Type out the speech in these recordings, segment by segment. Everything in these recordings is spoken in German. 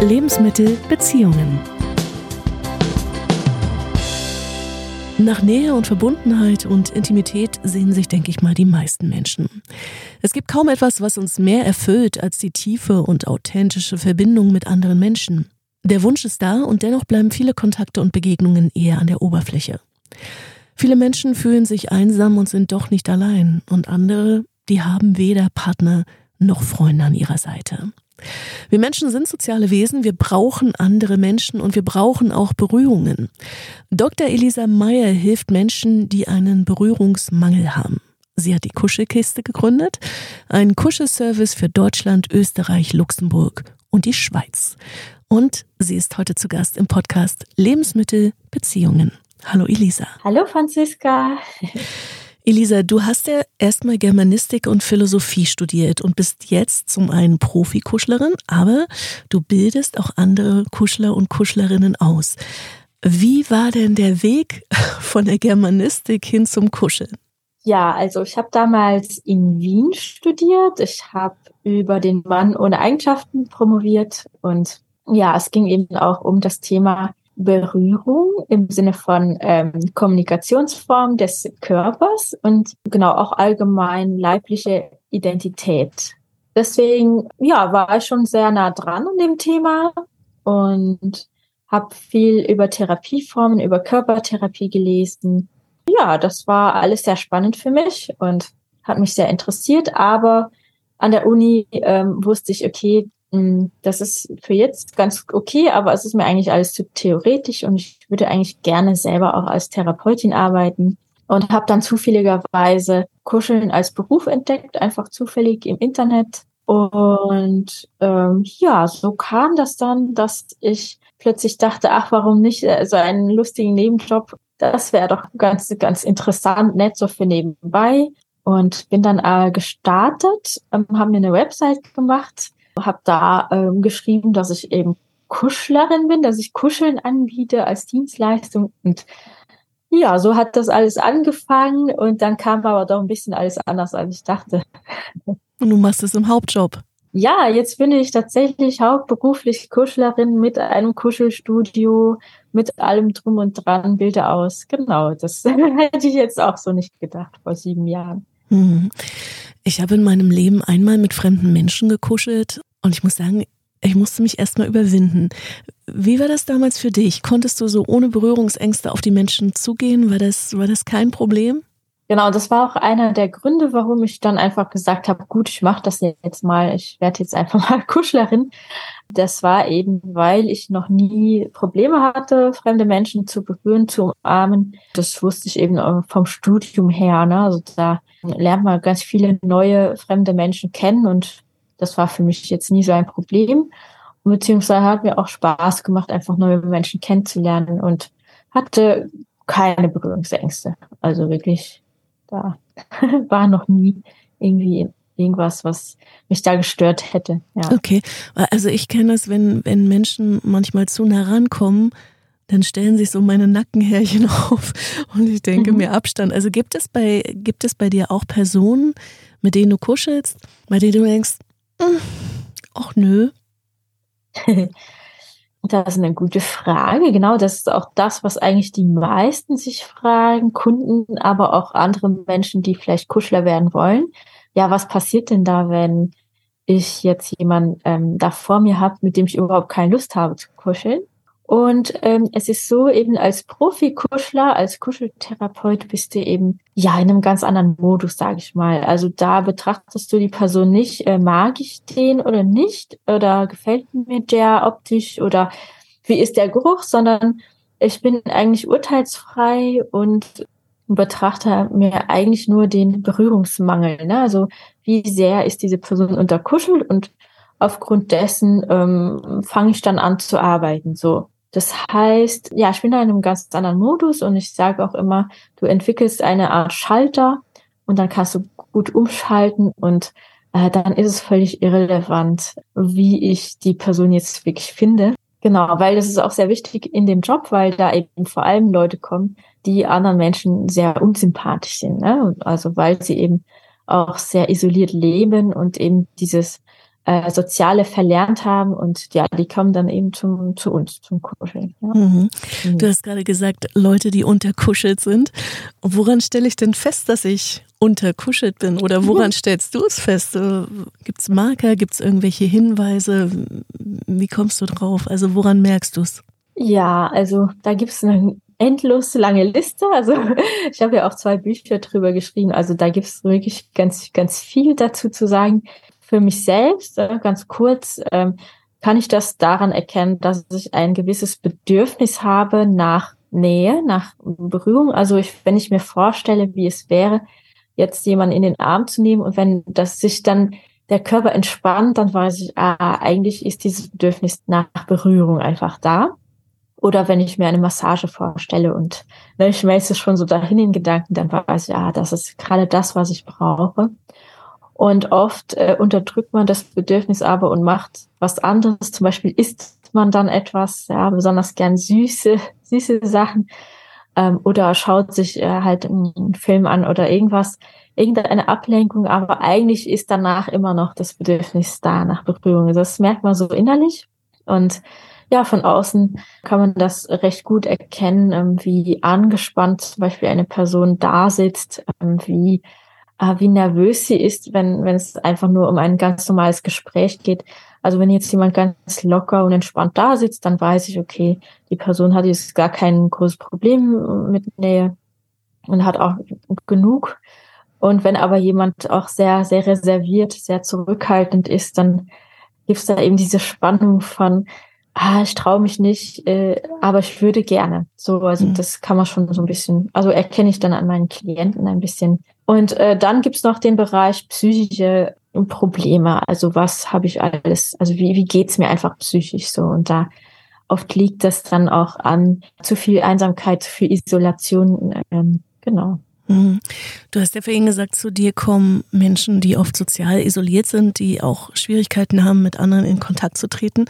Lebensmittel Beziehungen. Nach Nähe und Verbundenheit und Intimität sehen sich, denke ich mal, die meisten Menschen. Es gibt kaum etwas, was uns mehr erfüllt als die tiefe und authentische Verbindung mit anderen Menschen. Der Wunsch ist da und dennoch bleiben viele Kontakte und Begegnungen eher an der Oberfläche. Viele Menschen fühlen sich einsam und sind doch nicht allein und andere, die haben weder Partner noch Freunde an ihrer Seite. Wir Menschen sind soziale Wesen, wir brauchen andere Menschen und wir brauchen auch Berührungen. Dr. Elisa Meyer hilft Menschen, die einen Berührungsmangel haben. Sie hat die Kuschelkiste gegründet, einen Kuschelservice für Deutschland, Österreich, Luxemburg und die Schweiz. Und sie ist heute zu Gast im Podcast Lebensmittel Beziehungen. Hallo Elisa. Hallo Franziska. Elisa, du hast ja erstmal Germanistik und Philosophie studiert und bist jetzt zum einen Profikuschlerin, aber du bildest auch andere Kuschler und Kuschlerinnen aus. Wie war denn der Weg von der Germanistik hin zum Kuscheln? Ja, also ich habe damals in Wien studiert. Ich habe über den Mann ohne Eigenschaften promoviert und ja, es ging eben auch um das Thema Berührung im Sinne von ähm, Kommunikationsform des Körpers und genau auch allgemein leibliche Identität. Deswegen, ja, war ich schon sehr nah dran an dem Thema und habe viel über Therapieformen, über Körpertherapie gelesen. Ja, das war alles sehr spannend für mich und hat mich sehr interessiert. Aber an der Uni ähm, wusste ich, okay, das ist für jetzt ganz okay, aber es ist mir eigentlich alles zu theoretisch und ich würde eigentlich gerne selber auch als Therapeutin arbeiten und habe dann zufälligerweise Kuscheln als Beruf entdeckt, einfach zufällig im Internet. Und ähm, ja, so kam das dann, dass ich plötzlich dachte, ach, warum nicht äh, so einen lustigen Nebenjob? Das wäre doch ganz, ganz interessant, nett so für nebenbei. Und bin dann äh, gestartet, ähm, haben mir eine Website gemacht, habe da ähm, geschrieben, dass ich eben Kuschlerin bin, dass ich Kuscheln anbiete als Dienstleistung. Und ja, so hat das alles angefangen und dann kam aber doch ein bisschen alles anders, als ich dachte. Und du machst es im Hauptjob. Ja, jetzt bin ich tatsächlich hauptberuflich Kuschlerin mit einem Kuschelstudio, mit allem drum und dran, Bilder aus. Genau, das hätte ich jetzt auch so nicht gedacht vor sieben Jahren. Mhm. Ich habe in meinem Leben einmal mit fremden Menschen gekuschelt und ich muss sagen, ich musste mich erstmal überwinden. Wie war das damals für dich? Konntest du so ohne Berührungsängste auf die Menschen zugehen? War das, war das kein Problem? Genau, das war auch einer der Gründe, warum ich dann einfach gesagt habe, gut, ich mache das jetzt mal, ich werde jetzt einfach mal Kuschlerin. Das war eben, weil ich noch nie Probleme hatte, fremde Menschen zu berühren, zu umarmen. Das wusste ich eben vom Studium her. Ne? Also da lernt man ganz viele neue fremde Menschen kennen und das war für mich jetzt nie so ein Problem. Beziehungsweise hat mir auch Spaß gemacht, einfach neue Menschen kennenzulernen und hatte keine Berührungsängste. Also wirklich, da war noch nie irgendwie irgendwas, was mich da gestört hätte. Ja. Okay, also ich kenne das, wenn, wenn Menschen manchmal zu nah rankommen, dann stellen sich so meine Nackenhärchen auf und ich denke mhm. mir Abstand. Also gibt es bei, gibt es bei dir auch Personen, mit denen du kuschelst, bei denen du denkst, hm, ach nö. Das ist eine gute Frage. Genau, das ist auch das, was eigentlich die meisten sich fragen, Kunden, aber auch andere Menschen, die vielleicht Kuschler werden wollen. Ja, was passiert denn da, wenn ich jetzt jemanden ähm, da vor mir habe, mit dem ich überhaupt keine Lust habe zu kuscheln? Und ähm, es ist so, eben als Profi-Kuschler, als Kuscheltherapeut bist du eben ja in einem ganz anderen Modus, sage ich mal. Also da betrachtest du die Person nicht, äh, mag ich den oder nicht, oder gefällt mir der optisch oder wie ist der Geruch, sondern ich bin eigentlich urteilsfrei und betrachte mir eigentlich nur den Berührungsmangel. Ne? Also wie sehr ist diese Person unterkuschelt und aufgrund dessen ähm, fange ich dann an zu arbeiten. So. Das heißt, ja, ich bin da in einem ganz anderen Modus und ich sage auch immer, du entwickelst eine Art Schalter und dann kannst du gut umschalten und äh, dann ist es völlig irrelevant, wie ich die Person jetzt wirklich finde. Genau, weil das ist auch sehr wichtig in dem Job, weil da eben vor allem Leute kommen, die anderen Menschen sehr unsympathisch sind. Ne? Also weil sie eben auch sehr isoliert leben und eben dieses äh, Soziale verlernt haben und ja, die kommen dann eben zum, zu uns, zum Kuscheln. Ja. Mhm. Du hast gerade gesagt, Leute, die unterkuschelt sind. Woran stelle ich denn fest, dass ich unterkuschelt bin? Oder woran stellst du es fest? Äh, gibt es Marker? Gibt es irgendwelche Hinweise? Wie kommst du drauf? Also woran merkst du es? Ja, also da gibt es eine endlos lange Liste. Also ich habe ja auch zwei Bücher drüber geschrieben. Also da gibt es wirklich ganz, ganz viel dazu zu sagen. Für mich selbst, äh, ganz kurz, ähm, kann ich das daran erkennen, dass ich ein gewisses Bedürfnis habe nach Nähe, nach Berührung. Also ich, wenn ich mir vorstelle, wie es wäre, jetzt jemanden in den Arm zu nehmen und wenn das sich dann der Körper entspannt, dann weiß ich, ah, eigentlich ist dieses Bedürfnis nach Berührung einfach da. Oder wenn ich mir eine Massage vorstelle und ne, ich schmelze schon so dahin in Gedanken, dann weiß ich, ah, das ist gerade das, was ich brauche. Und oft äh, unterdrückt man das Bedürfnis aber und macht was anderes. Zum Beispiel isst man dann etwas, ja, besonders gern süße, süße Sachen ähm, oder schaut sich äh, halt einen Film an oder irgendwas, irgendeine Ablenkung, aber eigentlich ist danach immer noch das Bedürfnis da nach Berührung. Das merkt man so innerlich und ja, von außen kann man das recht gut erkennen, ähm, wie angespannt zum Beispiel eine Person da sitzt, ähm, wie, wie nervös sie ist, wenn, wenn es einfach nur um ein ganz normales Gespräch geht. Also wenn jetzt jemand ganz locker und entspannt da sitzt, dann weiß ich, okay, die Person hat jetzt gar kein großes Problem mit Nähe und hat auch genug. Und wenn aber jemand auch sehr, sehr reserviert, sehr zurückhaltend ist, dann gibt es da eben diese Spannung von, ah, ich traue mich nicht, äh, aber ich würde gerne. So, also mhm. das kann man schon so ein bisschen, also erkenne ich dann an meinen Klienten ein bisschen. Und äh, dann gibt's noch den Bereich psychische Probleme. Also was habe ich alles, also wie, wie geht's mir einfach psychisch so? Und da oft liegt das dann auch an zu viel Einsamkeit, zu viel Isolation. Ähm, genau. Mhm. Du hast ja vorhin gesagt, zu dir kommen Menschen, die oft sozial isoliert sind, die auch Schwierigkeiten haben, mit anderen in Kontakt zu treten.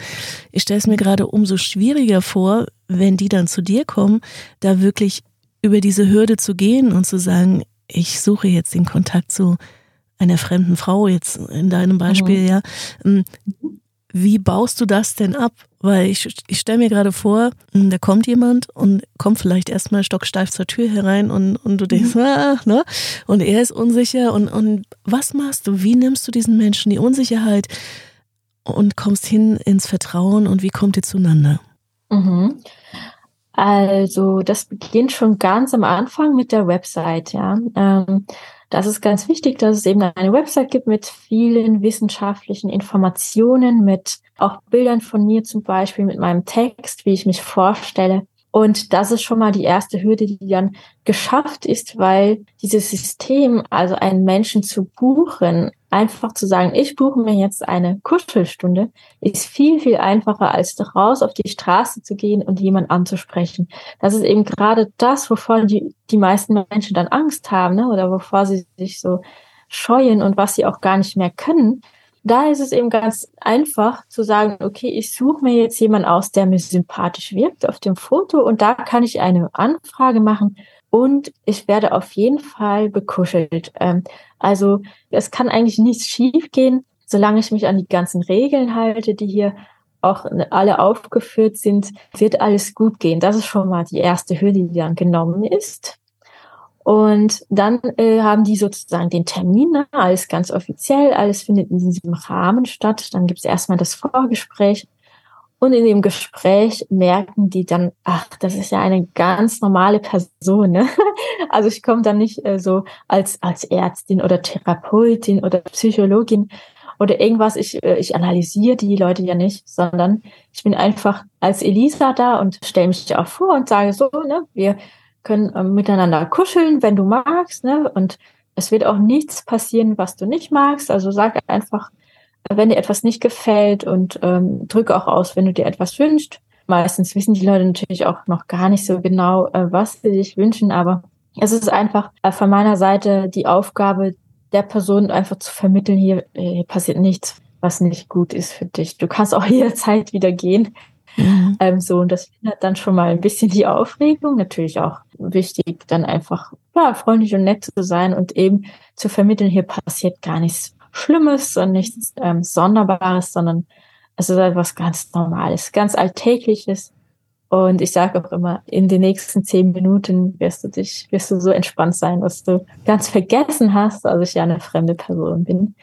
Ich stelle es mir gerade umso schwieriger vor, wenn die dann zu dir kommen, da wirklich über diese Hürde zu gehen und zu sagen, ich suche jetzt den Kontakt zu einer fremden Frau, jetzt in deinem Beispiel, mhm. ja. Ähm, wie baust du das denn ab? Weil ich, ich stelle mir gerade vor, hm, da kommt jemand und kommt vielleicht erstmal stocksteif zur Tür herein und, und du denkst, mhm. ah, ne? Und er ist unsicher und, und was machst du? Wie nimmst du diesen Menschen die Unsicherheit und kommst hin ins Vertrauen und wie kommt ihr zueinander? Mhm. Also, das beginnt schon ganz am Anfang mit der Website, ja. Ähm, das ist ganz wichtig, dass es eben eine Website gibt mit vielen wissenschaftlichen Informationen, mit auch Bildern von mir zum Beispiel, mit meinem Text, wie ich mich vorstelle. Und das ist schon mal die erste Hürde, die dann geschafft ist, weil dieses System, also einen Menschen zu buchen, einfach zu sagen, ich buche mir jetzt eine Kuschelstunde, ist viel, viel einfacher, als raus auf die Straße zu gehen und jemand anzusprechen. Das ist eben gerade das, wovor die, die meisten Menschen dann Angst haben, ne? oder wovor sie sich so scheuen und was sie auch gar nicht mehr können da ist es eben ganz einfach zu sagen, okay, ich suche mir jetzt jemanden aus, der mir sympathisch wirkt auf dem Foto und da kann ich eine Anfrage machen und ich werde auf jeden Fall bekuschelt. Ähm, also es kann eigentlich nichts schiefgehen, solange ich mich an die ganzen Regeln halte, die hier auch alle aufgeführt sind, wird alles gut gehen. Das ist schon mal die erste Hürde, die dann genommen ist. Und dann äh, haben die sozusagen den Termin, ne? alles ganz offiziell, alles findet in diesem Rahmen statt. Dann gibt es erstmal das Vorgespräch. Und in dem Gespräch merken die dann, ach, das ist ja eine ganz normale Person. Ne? Also ich komme dann nicht äh, so als, als Ärztin oder Therapeutin oder Psychologin oder irgendwas. Ich, äh, ich analysiere die Leute ja nicht, sondern ich bin einfach als Elisa da und stelle mich auch vor und sage so, ne, wir können äh, miteinander kuscheln, wenn du magst, ne? Und es wird auch nichts passieren, was du nicht magst. Also sag einfach, wenn dir etwas nicht gefällt und ähm, drücke auch aus, wenn du dir etwas wünschst. Meistens wissen die Leute natürlich auch noch gar nicht so genau, äh, was sie sich wünschen, aber es ist einfach äh, von meiner Seite die Aufgabe der Person einfach zu vermitteln, hier, hier passiert nichts, was nicht gut ist für dich. Du kannst auch jederzeit wieder gehen. Mhm. Ähm, so, und das findet dann schon mal ein bisschen die Aufregung. Natürlich auch wichtig, dann einfach ja, freundlich und nett zu sein und eben zu vermitteln, hier passiert gar nichts Schlimmes und nichts ähm, Sonderbares, sondern es ist etwas ganz Normales, ganz Alltägliches. Und ich sage auch immer, in den nächsten zehn Minuten wirst du dich, wirst du so entspannt sein, dass du ganz vergessen hast, dass ich ja eine fremde Person bin.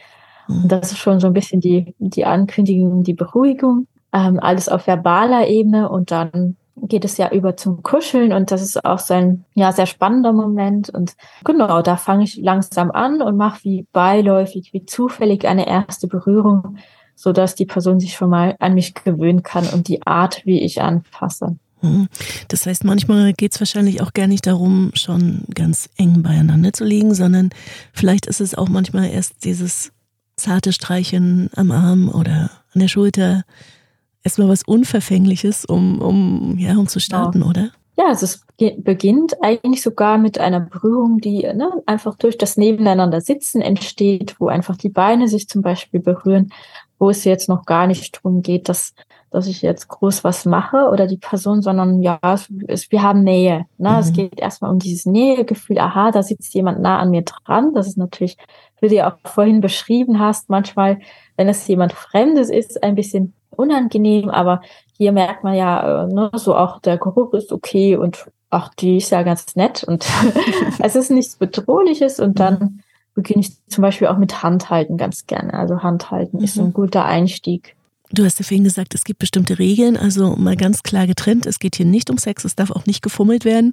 Und mhm. das ist schon so ein bisschen die, die Ankündigung, die Beruhigung. Ähm, alles auf verbaler Ebene und dann geht es ja über zum Kuscheln und das ist auch so ein ja sehr spannender Moment und genau da fange ich langsam an und mache wie beiläufig wie zufällig eine erste Berührung so dass die Person sich schon mal an mich gewöhnen kann und die Art, wie ich anfasse. Mhm. Das heißt, manchmal geht es wahrscheinlich auch gar nicht darum, schon ganz eng beieinander zu liegen, sondern vielleicht ist es auch manchmal erst dieses zarte Streichen am Arm oder an der Schulter. Erstmal was Unverfängliches, um, um, ja, um zu starten, ja. oder? Ja, also es beginnt eigentlich sogar mit einer Berührung, die ne, einfach durch das Nebeneinander sitzen entsteht, wo einfach die Beine sich zum Beispiel berühren wo es jetzt noch gar nicht drum geht, dass, dass ich jetzt groß was mache oder die Person, sondern ja, es, es, wir haben Nähe. Ne? Mhm. Es geht erstmal um dieses Nähegefühl, aha, da sitzt jemand nah an mir dran. Das ist natürlich, wie du ja auch vorhin beschrieben hast, manchmal, wenn es jemand Fremdes ist, ein bisschen unangenehm, aber hier merkt man ja, äh, ne, so auch der Geruch ist okay und ach, die ist ja ganz nett und es ist nichts Bedrohliches und dann mhm beginne ich zum Beispiel auch mit Handhalten ganz gerne. Also Handhalten mhm. ist ein guter Einstieg. Du hast ja vorhin gesagt, es gibt bestimmte Regeln, also mal ganz klar getrennt. Es geht hier nicht um Sex, es darf auch nicht gefummelt werden.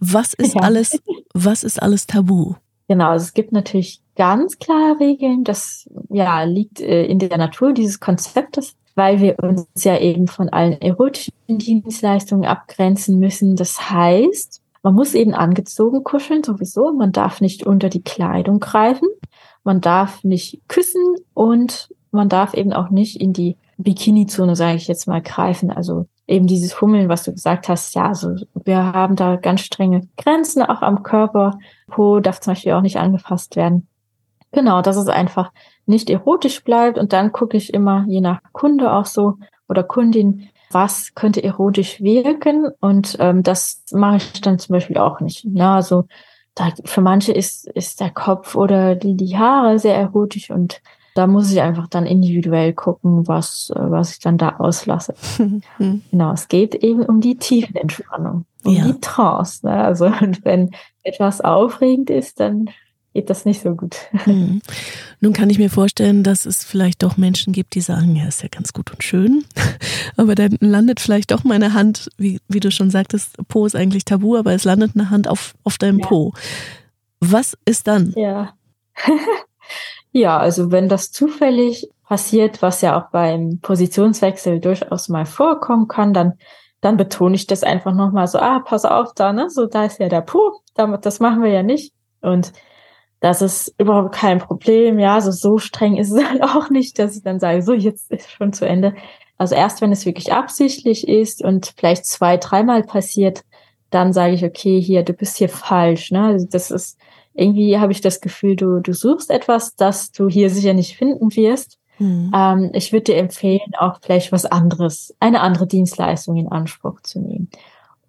Was ist ja. alles, was ist alles tabu? Genau, also es gibt natürlich ganz klare Regeln. Das ja liegt äh, in der Natur dieses Konzeptes, weil wir uns ja eben von allen erotischen Dienstleistungen abgrenzen müssen. Das heißt, man muss eben angezogen kuscheln, sowieso. Man darf nicht unter die Kleidung greifen. Man darf nicht küssen und man darf eben auch nicht in die Bikini-Zone, sage ich jetzt mal, greifen. Also eben dieses Hummeln, was du gesagt hast. Ja, also wir haben da ganz strenge Grenzen auch am Körper. Po darf zum Beispiel auch nicht angefasst werden. Genau, dass es einfach nicht erotisch bleibt. Und dann gucke ich immer, je nach Kunde auch so oder Kundin, was könnte erotisch wirken und ähm, das mache ich dann zum Beispiel auch nicht. Na, also da, für manche ist, ist der Kopf oder die, die Haare sehr erotisch und da muss ich einfach dann individuell gucken, was, was ich dann da auslasse. genau, es geht eben um die Tiefenentspannung, um ja. die Trance. Ne? Also und wenn etwas aufregend ist, dann geht das nicht so gut. Hm. Nun kann ich mir vorstellen, dass es vielleicht doch Menschen gibt, die sagen, ja, ist ja ganz gut und schön, aber dann landet vielleicht doch meine Hand, wie, wie du schon sagtest, Po ist eigentlich tabu, aber es landet eine Hand auf, auf deinem ja. Po. Was ist dann? Ja. ja, also wenn das zufällig passiert, was ja auch beim Positionswechsel durchaus mal vorkommen kann, dann dann betone ich das einfach nochmal so, ah, pass auf da, ne? So, da ist ja der Po, damit, das machen wir ja nicht. Und das ist überhaupt kein Problem. Ja, also so streng ist es halt auch nicht, dass ich dann sage, so jetzt ist schon zu Ende. Also erst wenn es wirklich absichtlich ist und vielleicht zwei, dreimal passiert, dann sage ich, okay, hier, du bist hier falsch. Ne? Also das ist, irgendwie habe ich das Gefühl, du, du suchst etwas, das du hier sicher nicht finden wirst. Mhm. Ähm, ich würde dir empfehlen, auch vielleicht was anderes, eine andere Dienstleistung in Anspruch zu nehmen.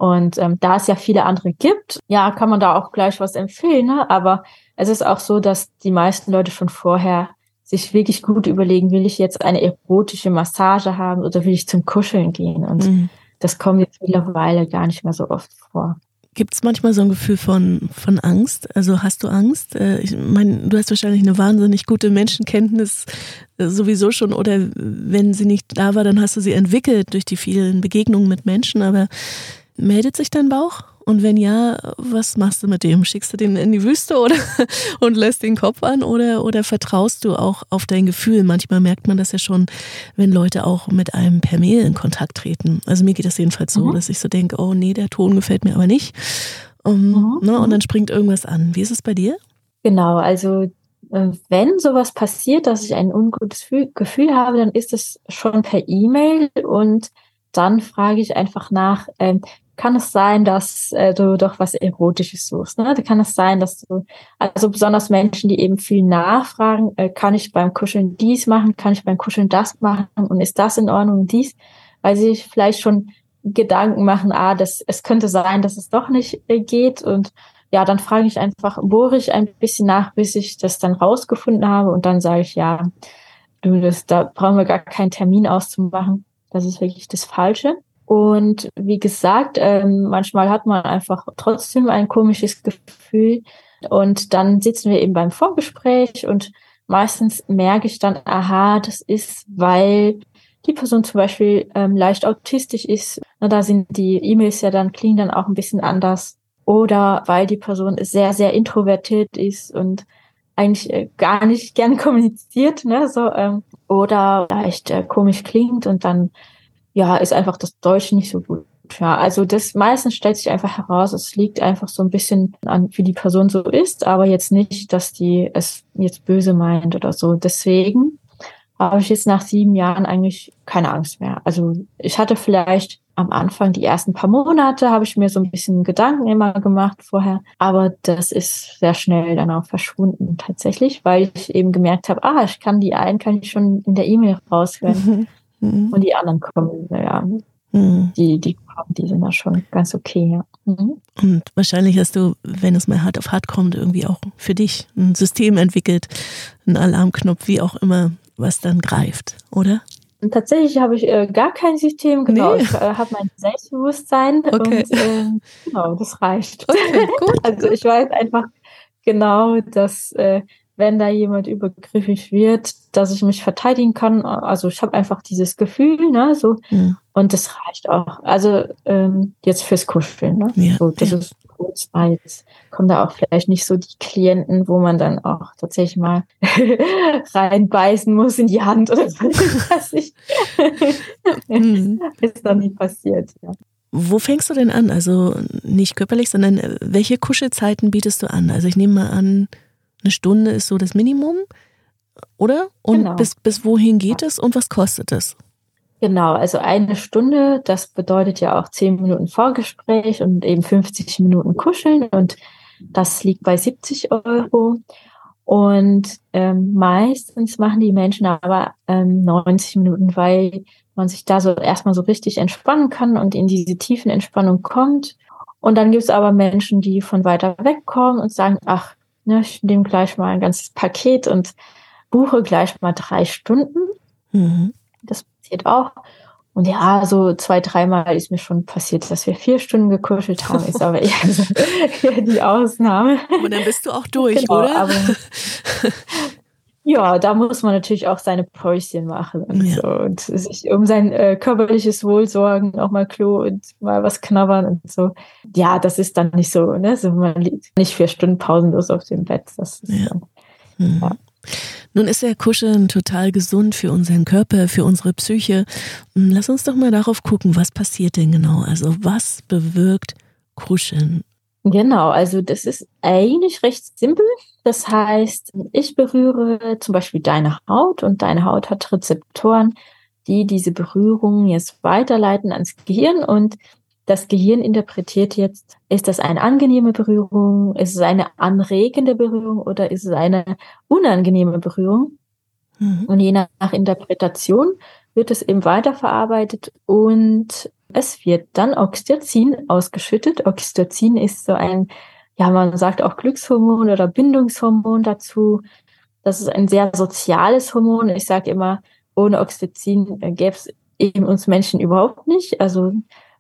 Und ähm, da es ja viele andere gibt, ja, kann man da auch gleich was empfehlen. Ne? Aber es ist auch so, dass die meisten Leute schon vorher sich wirklich gut überlegen, will ich jetzt eine erotische Massage haben oder will ich zum Kuscheln gehen? Und mhm. das kommt jetzt mittlerweile gar nicht mehr so oft vor. Gibt es manchmal so ein Gefühl von, von Angst? Also hast du Angst? Äh, ich meine, du hast wahrscheinlich eine wahnsinnig gute Menschenkenntnis äh, sowieso schon oder wenn sie nicht da war, dann hast du sie entwickelt durch die vielen Begegnungen mit Menschen, aber meldet sich dein Bauch? Und wenn ja, was machst du mit dem? Schickst du den in die Wüste oder und lässt den Kopf an oder, oder vertraust du auch auf dein Gefühl? Manchmal merkt man das ja schon, wenn Leute auch mit einem per Mail in Kontakt treten. Also mir geht das jedenfalls so, mhm. dass ich so denke, oh nee, der Ton gefällt mir aber nicht. Um, mhm. ne, und dann springt irgendwas an. Wie ist es bei dir? Genau, also äh, wenn sowas passiert, dass ich ein ungutes Gefühl habe, dann ist es schon per E-Mail und dann frage ich einfach nach, ähm, kann es sein, dass äh, du doch was Erotisches suchst. Ne? Kann es sein, dass du, also besonders Menschen, die eben viel nachfragen, äh, kann ich beim Kuscheln dies machen, kann ich beim Kuscheln das machen und ist das in Ordnung und dies, weil sie vielleicht schon Gedanken machen, ah, das, es könnte sein, dass es doch nicht äh, geht und ja, dann frage ich einfach, bohre ich ein bisschen nach, bis ich das dann rausgefunden habe und dann sage ich, ja, du, das, da brauchen wir gar keinen Termin auszumachen. Das ist wirklich das Falsche. Und wie gesagt, ähm, manchmal hat man einfach trotzdem ein komisches Gefühl. Und dann sitzen wir eben beim Vorgespräch und meistens merke ich dann, aha, das ist, weil die Person zum Beispiel ähm, leicht autistisch ist. Na, da sind die E-Mails ja dann, klingen dann auch ein bisschen anders. Oder weil die Person sehr, sehr introvertiert ist und eigentlich äh, gar nicht gern kommuniziert, ne, so, ähm, oder vielleicht äh, komisch klingt und dann ja, ist einfach das Deutsche nicht so gut. Ja, also das meistens stellt sich einfach heraus, es liegt einfach so ein bisschen an, wie die Person so ist, aber jetzt nicht, dass die es jetzt böse meint oder so. Deswegen habe ich jetzt nach sieben Jahren eigentlich keine Angst mehr. Also ich hatte vielleicht am Anfang, die ersten paar Monate, habe ich mir so ein bisschen Gedanken immer gemacht vorher, aber das ist sehr schnell dann auch verschwunden tatsächlich, weil ich eben gemerkt habe, ah, ich kann die einen, kann ich schon in der E-Mail raushören. Mhm. Und die anderen kommen, naja, mhm. die, die kommen, die sind da schon ganz okay, ja. Mhm. Und wahrscheinlich hast du, wenn es mal hart auf hart kommt, irgendwie auch für dich ein System entwickelt, einen Alarmknopf, wie auch immer, was dann greift, oder? Und tatsächlich habe ich äh, gar kein System, genau. Nee. Ich äh, habe mein Selbstbewusstsein okay. und äh, genau, das reicht. Okay, also ich weiß einfach genau, dass äh, wenn da jemand übergriffig wird, dass ich mich verteidigen kann. Also ich habe einfach dieses Gefühl, ne, so. Ja. Und das reicht auch. Also ähm, jetzt fürs Kuscheln, ne? Ja, so, das ja. ist kurz mal. Jetzt kommen da auch vielleicht nicht so die Klienten, wo man dann auch tatsächlich mal reinbeißen muss in die Hand oder so. Das mhm. ist dann nicht passiert, ja. Wo fängst du denn an? Also nicht körperlich, sondern äh, welche Kuschelzeiten bietest du an? Also ich nehme mal an, eine Stunde ist so das Minimum, oder? Und genau. bis, bis wohin geht es und was kostet es? Genau, also eine Stunde, das bedeutet ja auch zehn Minuten Vorgespräch und eben 50 Minuten Kuscheln und das liegt bei 70 Euro. Und ähm, meistens machen die Menschen aber ähm, 90 Minuten, weil man sich da so erstmal so richtig entspannen kann und in diese tiefen Entspannung kommt. Und dann gibt es aber Menschen, die von weiter weg kommen und sagen, ach, Ne, ich nehme gleich mal ein ganzes Paket und buche gleich mal drei Stunden. Mhm. Das passiert auch. Und ja, so zwei, dreimal ist mir schon passiert, dass wir vier Stunden gekuschelt haben, ist aber eher, so, eher die Ausnahme. Und dann bist du auch durch, genau, oder? Aber, ja, da muss man natürlich auch seine Päuschen machen und, ja. so und sich um sein äh, körperliches Wohl sorgen, auch mal Klo und mal was knabbern und so. Ja, das ist dann nicht so, ne? So man liegt nicht vier Stunden pausenlos auf dem Bett. Das ist ja. Dann, hm. ja. Nun ist ja Kuscheln total gesund für unseren Körper, für unsere Psyche. Hm, lass uns doch mal darauf gucken, was passiert denn genau? Also was bewirkt Kuscheln Genau, also das ist eigentlich recht simpel. Das heißt, ich berühre zum Beispiel deine Haut und deine Haut hat Rezeptoren, die diese Berührung jetzt weiterleiten ans Gehirn und das Gehirn interpretiert jetzt, ist das eine angenehme Berührung, ist es eine anregende Berührung oder ist es eine unangenehme Berührung? Mhm. Und je nach Interpretation wird es eben weiterverarbeitet und es wird dann Oxytocin ausgeschüttet. Oxytocin ist so ein, ja, man sagt auch Glückshormon oder Bindungshormon dazu. Das ist ein sehr soziales Hormon. Ich sage immer, ohne Oxytocin gäbe es eben uns Menschen überhaupt nicht. Also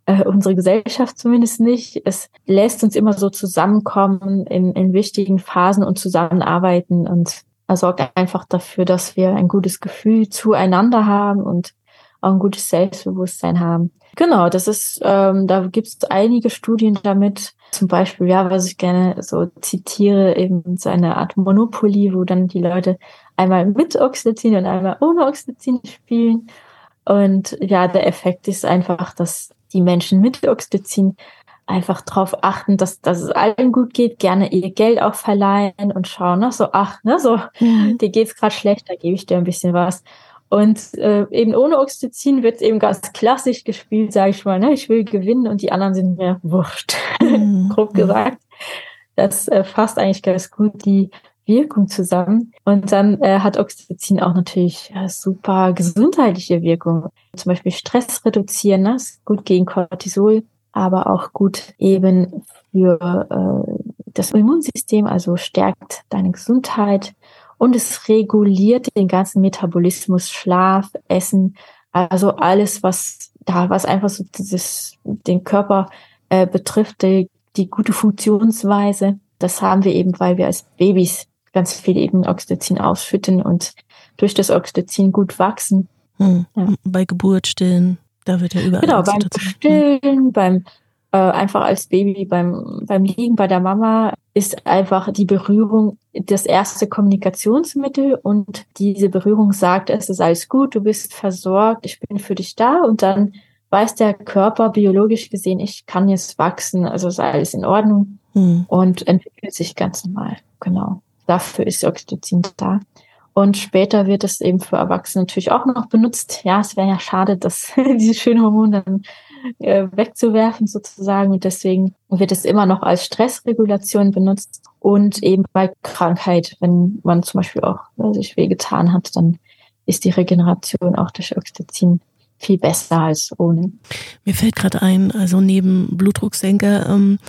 äh, unsere Gesellschaft zumindest nicht. Es lässt uns immer so zusammenkommen in, in wichtigen Phasen und zusammenarbeiten und er sorgt einfach dafür, dass wir ein gutes Gefühl zueinander haben und auch ein gutes Selbstbewusstsein haben. Genau, das ist, ähm, da gibt es einige Studien damit. Zum Beispiel, ja, was ich gerne so zitiere, eben so eine Art Monopoly, wo dann die Leute einmal mit Oxytocin und einmal ohne Oxytocin spielen. Und ja, der Effekt ist einfach, dass die Menschen mit Oxytocin einfach darauf achten, dass, dass es allen gut geht, gerne ihr Geld auch verleihen und schauen, ne, so, ach, ne, so, dir geht's gerade schlecht, da gebe ich dir ein bisschen was. Und äh, eben ohne Oxytocin wird eben ganz klassisch gespielt, sage ich mal. Ne? Ich will gewinnen und die anderen sind mir wurscht, mhm. grob gesagt. Das äh, fasst eigentlich ganz gut die Wirkung zusammen. Und dann äh, hat Oxytocin auch natürlich ja, super gesundheitliche Wirkung. Zum Beispiel Stress reduzieren, ne? ist gut gegen Cortisol, aber auch gut eben für äh, das Immunsystem, also stärkt deine Gesundheit und es reguliert den ganzen Metabolismus, Schlaf, Essen, also alles, was da, was einfach so dieses, den Körper äh, betrifft, die, die gute Funktionsweise. Das haben wir eben, weil wir als Babys ganz viel eben Oxytocin ausschütten und durch das Oxytocin gut wachsen. Hm. Ja. Bei Geburt stillen, da wird ja überall. Genau, beim Stillen, beim äh, einfach als Baby beim, beim Liegen bei der Mama ist einfach die Berührung das erste Kommunikationsmittel und diese Berührung sagt, es ist alles gut, du bist versorgt, ich bin für dich da und dann weiß der Körper biologisch gesehen, ich kann jetzt wachsen, also ist alles in Ordnung hm. und entwickelt sich ganz normal. Genau. Dafür ist Oxytocin da. Und später wird es eben für Erwachsene natürlich auch noch benutzt. Ja, es wäre ja schade, dass diese schönen Hormone dann äh, wegzuwerfen sozusagen. Und deswegen wird es immer noch als Stressregulation benutzt und eben bei Krankheit, wenn man zum Beispiel auch ne, sich wehgetan hat, dann ist die Regeneration auch durch Oxytocin viel besser als ohne. Mir fällt gerade ein, also neben Blutdrucksenker, ähm,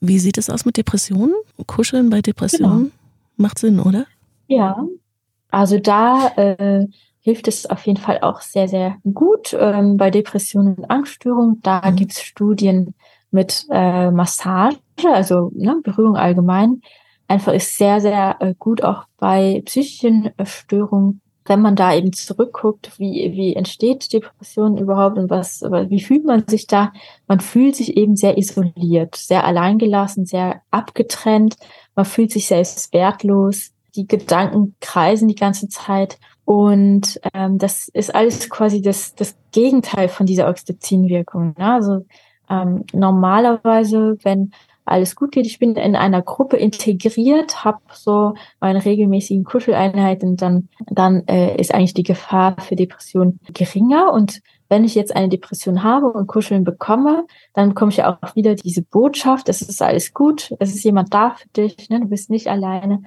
wie sieht es aus mit Depressionen? Kuscheln bei Depressionen? Genau. Macht Sinn, oder? Ja, also da äh, hilft es auf jeden Fall auch sehr, sehr gut ähm, bei Depressionen und Angststörungen. Da mhm. gibt es Studien mit äh, Massage, also ne, Berührung allgemein. Einfach ist sehr, sehr äh, gut auch bei psychischen äh, Störungen. Wenn man da eben zurückguckt, wie, wie entsteht Depression überhaupt und was, wie fühlt man sich da? Man fühlt sich eben sehr isoliert, sehr alleingelassen, sehr abgetrennt. Man fühlt sich selbst wertlos die Gedanken kreisen die ganze Zeit. Und ähm, das ist alles quasi das, das Gegenteil von dieser Oxytocin-Wirkung. Ne? Also ähm, normalerweise, wenn alles gut geht, ich bin in einer Gruppe integriert, habe so meine regelmäßigen Kuscheleinheiten, dann, dann äh, ist eigentlich die Gefahr für Depression geringer. Und wenn ich jetzt eine Depression habe und Kuscheln bekomme, dann bekomme ich ja auch wieder diese Botschaft, es ist alles gut, es ist jemand da für dich, ne? du bist nicht alleine.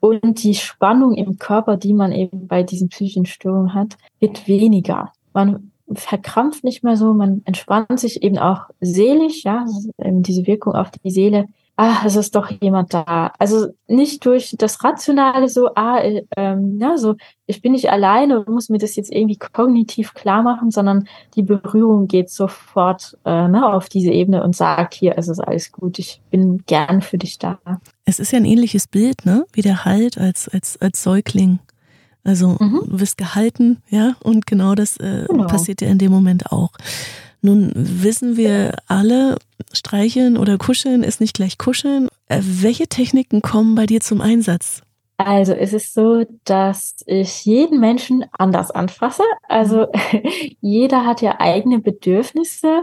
Und die Spannung im Körper, die man eben bei diesen psychischen Störungen hat, wird weniger. Man verkrampft nicht mehr so, man entspannt sich eben auch seelisch, ja, diese Wirkung auf die Seele ah, es ist doch jemand da. Also nicht durch das Rationale so, ah, äh, ähm, ja, so, ich bin nicht alleine und muss mir das jetzt irgendwie kognitiv klar machen, sondern die Berührung geht sofort äh, ne, auf diese Ebene und sagt, hier, es ist alles gut, ich bin gern für dich da. Es ist ja ein ähnliches Bild, ne, wie der Halt als, als, als Säugling. Also mhm. du wirst gehalten, ja, und genau das äh, genau. passiert ja in dem Moment auch. Nun wissen wir alle, streicheln oder kuscheln ist nicht gleich kuscheln. Äh, welche Techniken kommen bei dir zum Einsatz? Also es ist so, dass ich jeden Menschen anders anfasse. Also jeder hat ja eigene Bedürfnisse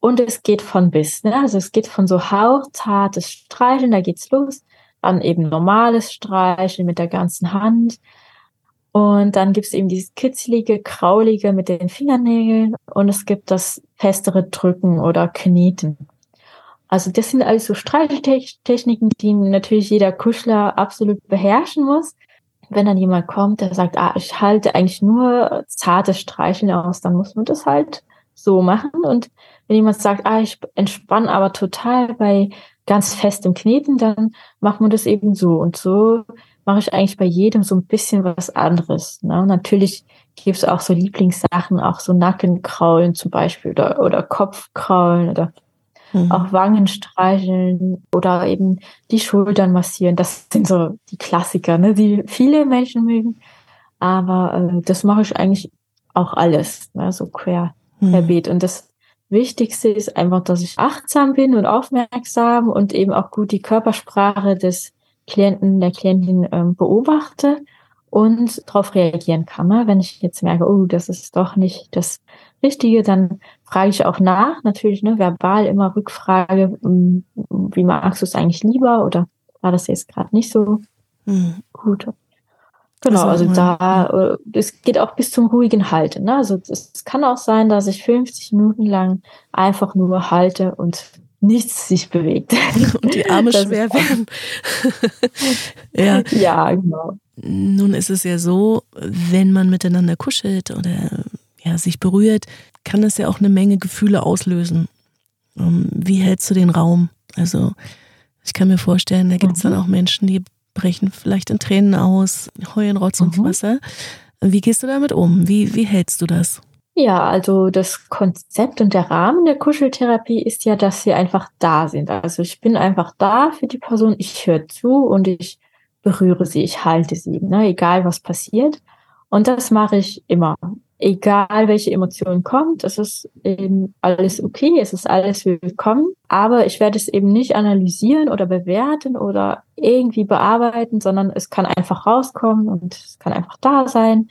und es geht von bis. Ne? Also es geht von so hauchzartes Streicheln, da geht's los, dann eben normales Streicheln mit der ganzen Hand und dann gibt es eben dieses kitzelige, kraulige mit den Fingernägeln und es gibt das festere Drücken oder Kneten. Also das sind alles so Streicheltechniken, die natürlich jeder Kuschler absolut beherrschen muss. Wenn dann jemand kommt, der sagt, ah, ich halte eigentlich nur zartes Streicheln aus, dann muss man das halt so machen. Und wenn jemand sagt, ah, ich entspanne aber total bei ganz festem Kneten, dann macht man das eben so. Und so mache ich eigentlich bei jedem so ein bisschen was anderes. Ne? Natürlich gibt es auch so Lieblingssachen, auch so Nackenkraulen zum Beispiel oder, oder Kopfkraulen oder mhm. auch Wangen streicheln oder eben die Schultern massieren. Das sind so die Klassiker, ne? die viele Menschen mögen. Aber äh, das mache ich eigentlich auch alles, ne? so quer, mhm. querbeet. Und das Wichtigste ist einfach, dass ich achtsam bin und aufmerksam und eben auch gut die Körpersprache des Klienten, der Klientin ähm, beobachte und darauf reagieren kann. Ne? Wenn ich jetzt merke, oh, das ist doch nicht das Richtige, dann frage ich auch nach, natürlich ne, verbal immer Rückfrage, hm, wie magst du es eigentlich lieber oder war das jetzt gerade nicht so mhm. gut? Genau, also, also da, äh, es geht auch bis zum ruhigen Halten. Ne? Also es kann auch sein, dass ich 50 Minuten lang einfach nur halte und nichts sich bewegt. Und die Arme das schwer werden. ja. ja, genau. Nun ist es ja so, wenn man miteinander kuschelt oder ja, sich berührt, kann das ja auch eine Menge Gefühle auslösen. Ähm, wie hältst du den Raum? Also Ich kann mir vorstellen, da gibt es mhm. dann auch Menschen, die brechen vielleicht in Tränen aus, heulen Rotz und mhm. Wasser. Wie gehst du damit um? Wie, wie hältst du das? Ja, also das Konzept und der Rahmen der Kuscheltherapie ist ja, dass sie einfach da sind. Also ich bin einfach da für die Person, ich höre zu und ich berühre sie, ich halte sie, ne, egal was passiert. Und das mache ich immer. Egal welche Emotion kommt, es ist eben alles okay, es ist alles willkommen. Aber ich werde es eben nicht analysieren oder bewerten oder irgendwie bearbeiten, sondern es kann einfach rauskommen und es kann einfach da sein.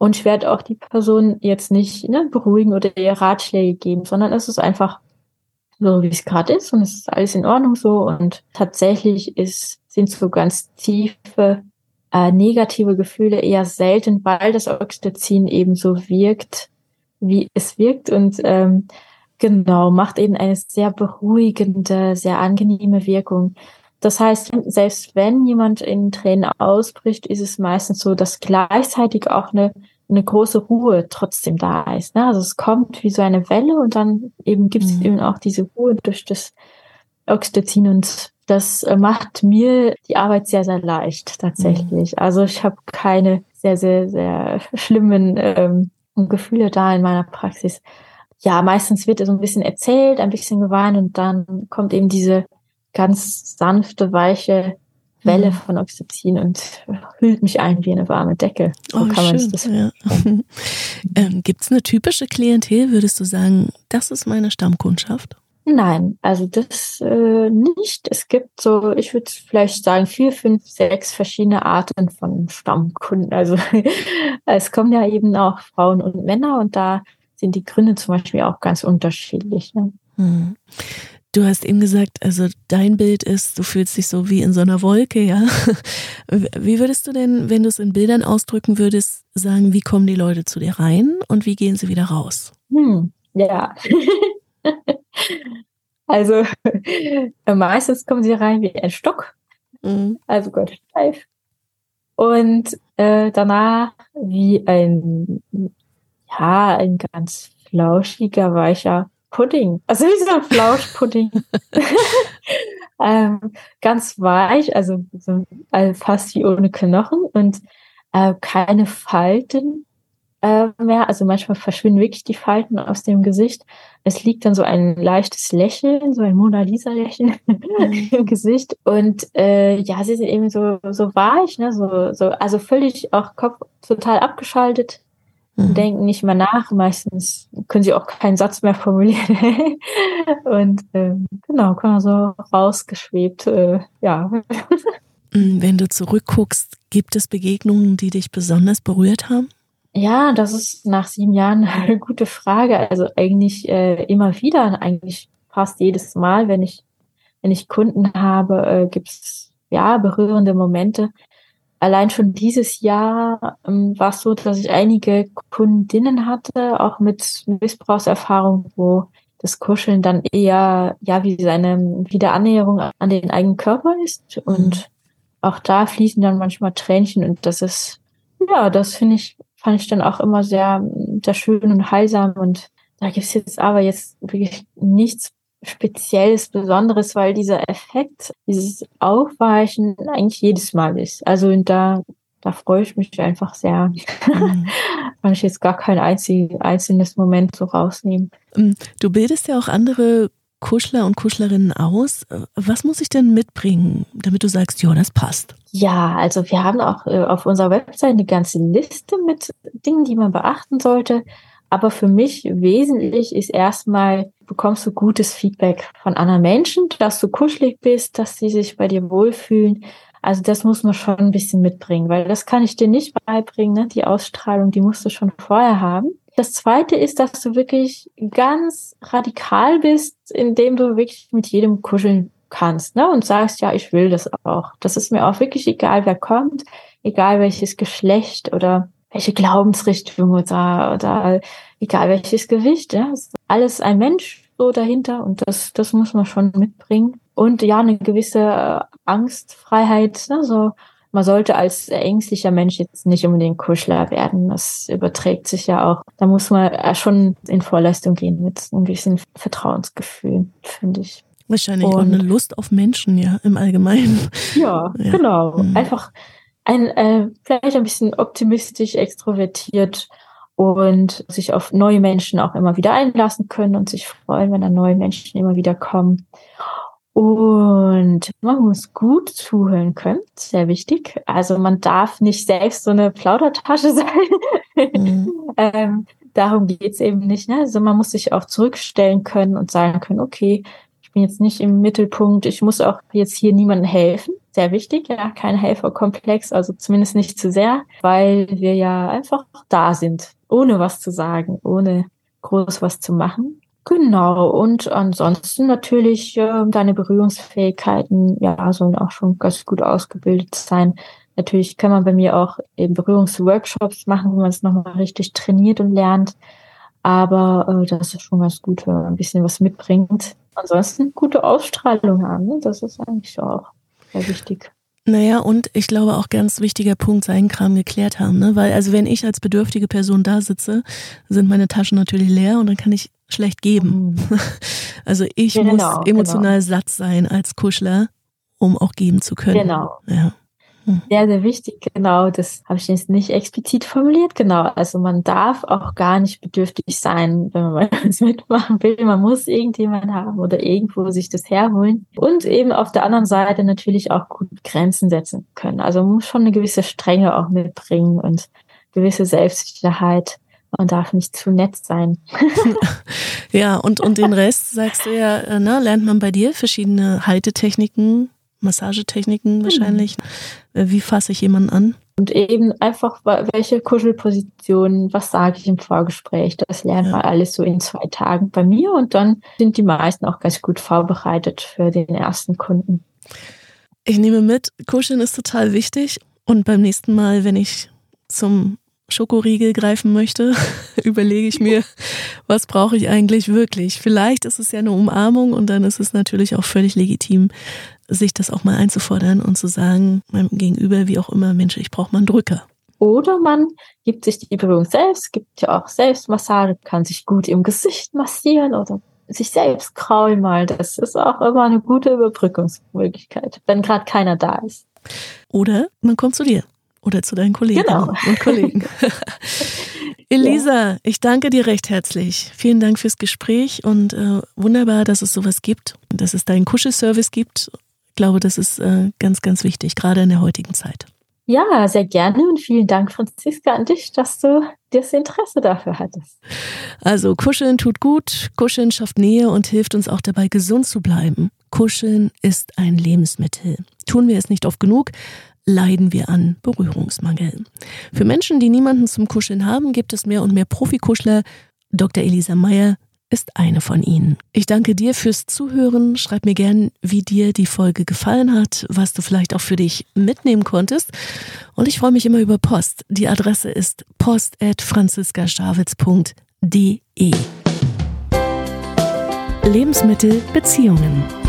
Und ich werde auch die Person jetzt nicht ne, beruhigen oder ihr Ratschläge geben, sondern es ist einfach so, wie es gerade ist und es ist alles in Ordnung so. Und tatsächlich ist, sind so ganz tiefe äh, negative Gefühle eher selten, weil das Oxytocin eben so wirkt, wie es wirkt und ähm, genau macht eben eine sehr beruhigende, sehr angenehme Wirkung. Das heißt, selbst wenn jemand in Tränen ausbricht, ist es meistens so, dass gleichzeitig auch eine, eine große Ruhe trotzdem da ist. Ne? Also es kommt wie so eine Welle und dann eben gibt es mhm. eben auch diese Ruhe durch das Oxytocin und das macht mir die Arbeit sehr, sehr leicht tatsächlich. Mhm. Also ich habe keine sehr, sehr, sehr schlimmen ähm, Gefühle da in meiner Praxis. Ja, meistens wird so ein bisschen erzählt, ein bisschen geweint und dann kommt eben diese ganz sanfte, weiche Welle mhm. von Oxytocin und hüllt mich ein wie eine warme Decke. So oh, kann man das ja. ähm, Gibt es eine typische Klientel, würdest du sagen, das ist meine Stammkundschaft? Nein, also das äh, nicht. Es gibt so, ich würde vielleicht sagen, vier, fünf, sechs verschiedene Arten von Stammkunden. Also es kommen ja eben auch Frauen und Männer und da sind die Gründe zum Beispiel auch ganz unterschiedlich. Ne? Hm. Du hast eben gesagt, also dein Bild ist, du fühlst dich so wie in so einer Wolke, ja. Wie würdest du denn, wenn du es in Bildern ausdrücken würdest, sagen, wie kommen die Leute zu dir rein und wie gehen sie wieder raus? Hm, ja. also meistens kommen sie rein wie ein Stock, mhm. also Gott steif. Und äh, danach wie ein, ja, ein ganz flauschiger, weicher Pudding. Also wie so ein Flauschpudding. ähm, ganz weich, also so, also fast wie ohne Knochen und äh, keine Falten äh, mehr. Also manchmal verschwinden wirklich die Falten aus dem Gesicht. Es liegt dann so ein leichtes Lächeln, so ein Mona Lisa-Lächeln mhm. im Gesicht. Und äh, ja, sie sind eben so, so weich, ne? so, so, also völlig auch Kopf total abgeschaltet mhm. denken nicht mehr nach. Meistens können sie auch keinen Satz mehr formulieren. und ähm, genau, kommen so rausgeschwebt, äh, ja. Mm, wenn du zurückguckst, gibt es Begegnungen, die dich besonders berührt haben? Ja, das ist nach sieben Jahren eine gute Frage. Also eigentlich äh, immer wieder, eigentlich fast jedes Mal, wenn ich, wenn ich Kunden habe, äh, gibt es ja berührende Momente allein schon dieses Jahr ähm, war es so, dass ich einige Kundinnen hatte, auch mit Missbrauchserfahrung, wo das Kuscheln dann eher ja wie seine Wiederannäherung an den eigenen Körper ist. Und mhm. auch da fließen dann manchmal Tränchen und das ist, ja, das finde ich, fand ich dann auch immer sehr, sehr schön und heilsam. Und da gibt es jetzt aber jetzt wirklich nichts Spezielles, Besonderes, weil dieser Effekt, dieses Aufweichen eigentlich jedes Mal ist. Also da, da freue ich mich einfach sehr. Mhm. Kann ich jetzt gar kein einzig, einzelnes Moment so rausnehmen. Ähm, du bildest ja auch andere Kuschler und Kuschlerinnen aus. Was muss ich denn mitbringen, damit du sagst, ja, das passt? Ja, also wir haben auch äh, auf unserer Website eine ganze Liste mit Dingen, die man beachten sollte. Aber für mich wesentlich ist erstmal, bekommst du gutes Feedback von anderen Menschen, dass du kuschelig bist, dass sie sich bei dir wohlfühlen. Also das muss man schon ein bisschen mitbringen, weil das kann ich dir nicht beibringen. Ne? Die Ausstrahlung, die musst du schon vorher haben. Das zweite ist, dass du wirklich ganz radikal bist, indem du wirklich mit jedem kuscheln kannst ne? und sagst, ja, ich will das auch. Das ist mir auch wirklich egal, wer kommt, egal welches Geschlecht oder welche Glaubensrichtung oder, oder egal welches Gewicht. Ja, ist alles ein Mensch so dahinter und das, das muss man schon mitbringen. Und ja, eine gewisse äh, Angstfreiheit. Also man sollte als ängstlicher Mensch jetzt nicht unbedingt Kuschler werden. Das überträgt sich ja auch. Da muss man schon in Vorleistung gehen mit einem gewissen Vertrauensgefühl, finde ich. Wahrscheinlich und, auch eine Lust auf Menschen, ja, im Allgemeinen. Ja, ja. genau. Mhm. Einfach ein, äh, vielleicht ein bisschen optimistisch, extrovertiert und sich auf neue Menschen auch immer wieder einlassen können und sich freuen, wenn dann neue Menschen immer wieder kommen. Und man muss gut zuhören können, sehr wichtig. Also man darf nicht selbst so eine Plaudertasche sein. Mhm. ähm, darum geht's eben nicht. Ne? Also man muss sich auch zurückstellen können und sagen können, okay, ich bin jetzt nicht im Mittelpunkt, ich muss auch jetzt hier niemandem helfen. Sehr wichtig, ja, kein Helferkomplex, also zumindest nicht zu sehr, weil wir ja einfach da sind, ohne was zu sagen, ohne groß was zu machen. Genau, und ansonsten natürlich äh, deine Berührungsfähigkeiten, ja, sollen auch schon ganz gut ausgebildet sein. Natürlich kann man bei mir auch eben Berührungsworkshops machen, wo man es nochmal richtig trainiert und lernt. Aber äh, das ist schon ganz gut, wenn man ein bisschen was mitbringt. Ansonsten gute Ausstrahlung haben, ne? das ist eigentlich auch sehr wichtig. Naja, und ich glaube auch ganz wichtiger Punkt, seinen Kram geklärt haben, ne? Weil, also wenn ich als bedürftige Person da sitze, sind meine Taschen natürlich leer und dann kann ich schlecht geben. Mhm. Also ich genau, muss genau. emotional genau. satt sein als Kuschler, um auch geben zu können. Genau. Ja. Hm. Sehr, sehr wichtig, genau. Das habe ich jetzt nicht explizit formuliert, genau. Also man darf auch gar nicht bedürftig sein, wenn man was mitmachen will. Man muss irgendjemanden haben oder irgendwo sich das herholen. Und eben auf der anderen Seite natürlich auch gut Grenzen setzen können. Also man muss schon eine gewisse Strenge auch mitbringen und gewisse Selbstsicherheit. Man darf nicht zu nett sein. ja, und, und den Rest, sagst du ja, äh, ne, lernt man bei dir verschiedene Haltetechniken Massagetechniken mhm. wahrscheinlich. Mhm. Wie fasse ich jemanden an? Und eben einfach, welche Kuschelpositionen, was sage ich im Vorgespräch, das ja. man alles so in zwei Tagen bei mir und dann sind die meisten auch ganz gut vorbereitet für den ersten Kunden. Ich nehme mit, Kuscheln ist total wichtig und beim nächsten Mal, wenn ich zum Schokoriegel greifen möchte, überlege ich mir, was brauche ich eigentlich wirklich? Vielleicht ist es ja eine Umarmung und dann ist es natürlich auch völlig legitim, sich das auch mal einzufordern und zu sagen, meinem Gegenüber, wie auch immer, Mensch, ich brauche mal einen Drücker. Oder man gibt sich die Berührung selbst, gibt ja auch Selbstmassage, kann sich gut im Gesicht massieren oder sich selbst kraulen mal. Das ist auch immer eine gute Überbrückungsmöglichkeit, wenn gerade keiner da ist. Oder man kommt zu dir oder zu deinen Kollegen genau. und Kollegen. Elisa, ja. ich danke dir recht herzlich. Vielen Dank fürs Gespräch und äh, wunderbar, dass es sowas gibt, dass es deinen Kuschelservice gibt ich glaube, das ist äh, ganz, ganz wichtig, gerade in der heutigen Zeit. Ja, sehr gerne und vielen Dank, Franziska, an dich, dass du das Interesse dafür hattest. Also, Kuscheln tut gut, Kuscheln schafft Nähe und hilft uns auch dabei, gesund zu bleiben. Kuscheln ist ein Lebensmittel. Tun wir es nicht oft genug, leiden wir an Berührungsmangel. Für Menschen, die niemanden zum Kuscheln haben, gibt es mehr und mehr Profikuschler. Dr. Elisa Meyer ist eine von ihnen. Ich danke dir fürs Zuhören. Schreib mir gern, wie dir die Folge gefallen hat, was du vielleicht auch für dich mitnehmen konntest. Und ich freue mich immer über Post. Die Adresse ist post.franziskaschawitz.de. Lebensmittel Beziehungen.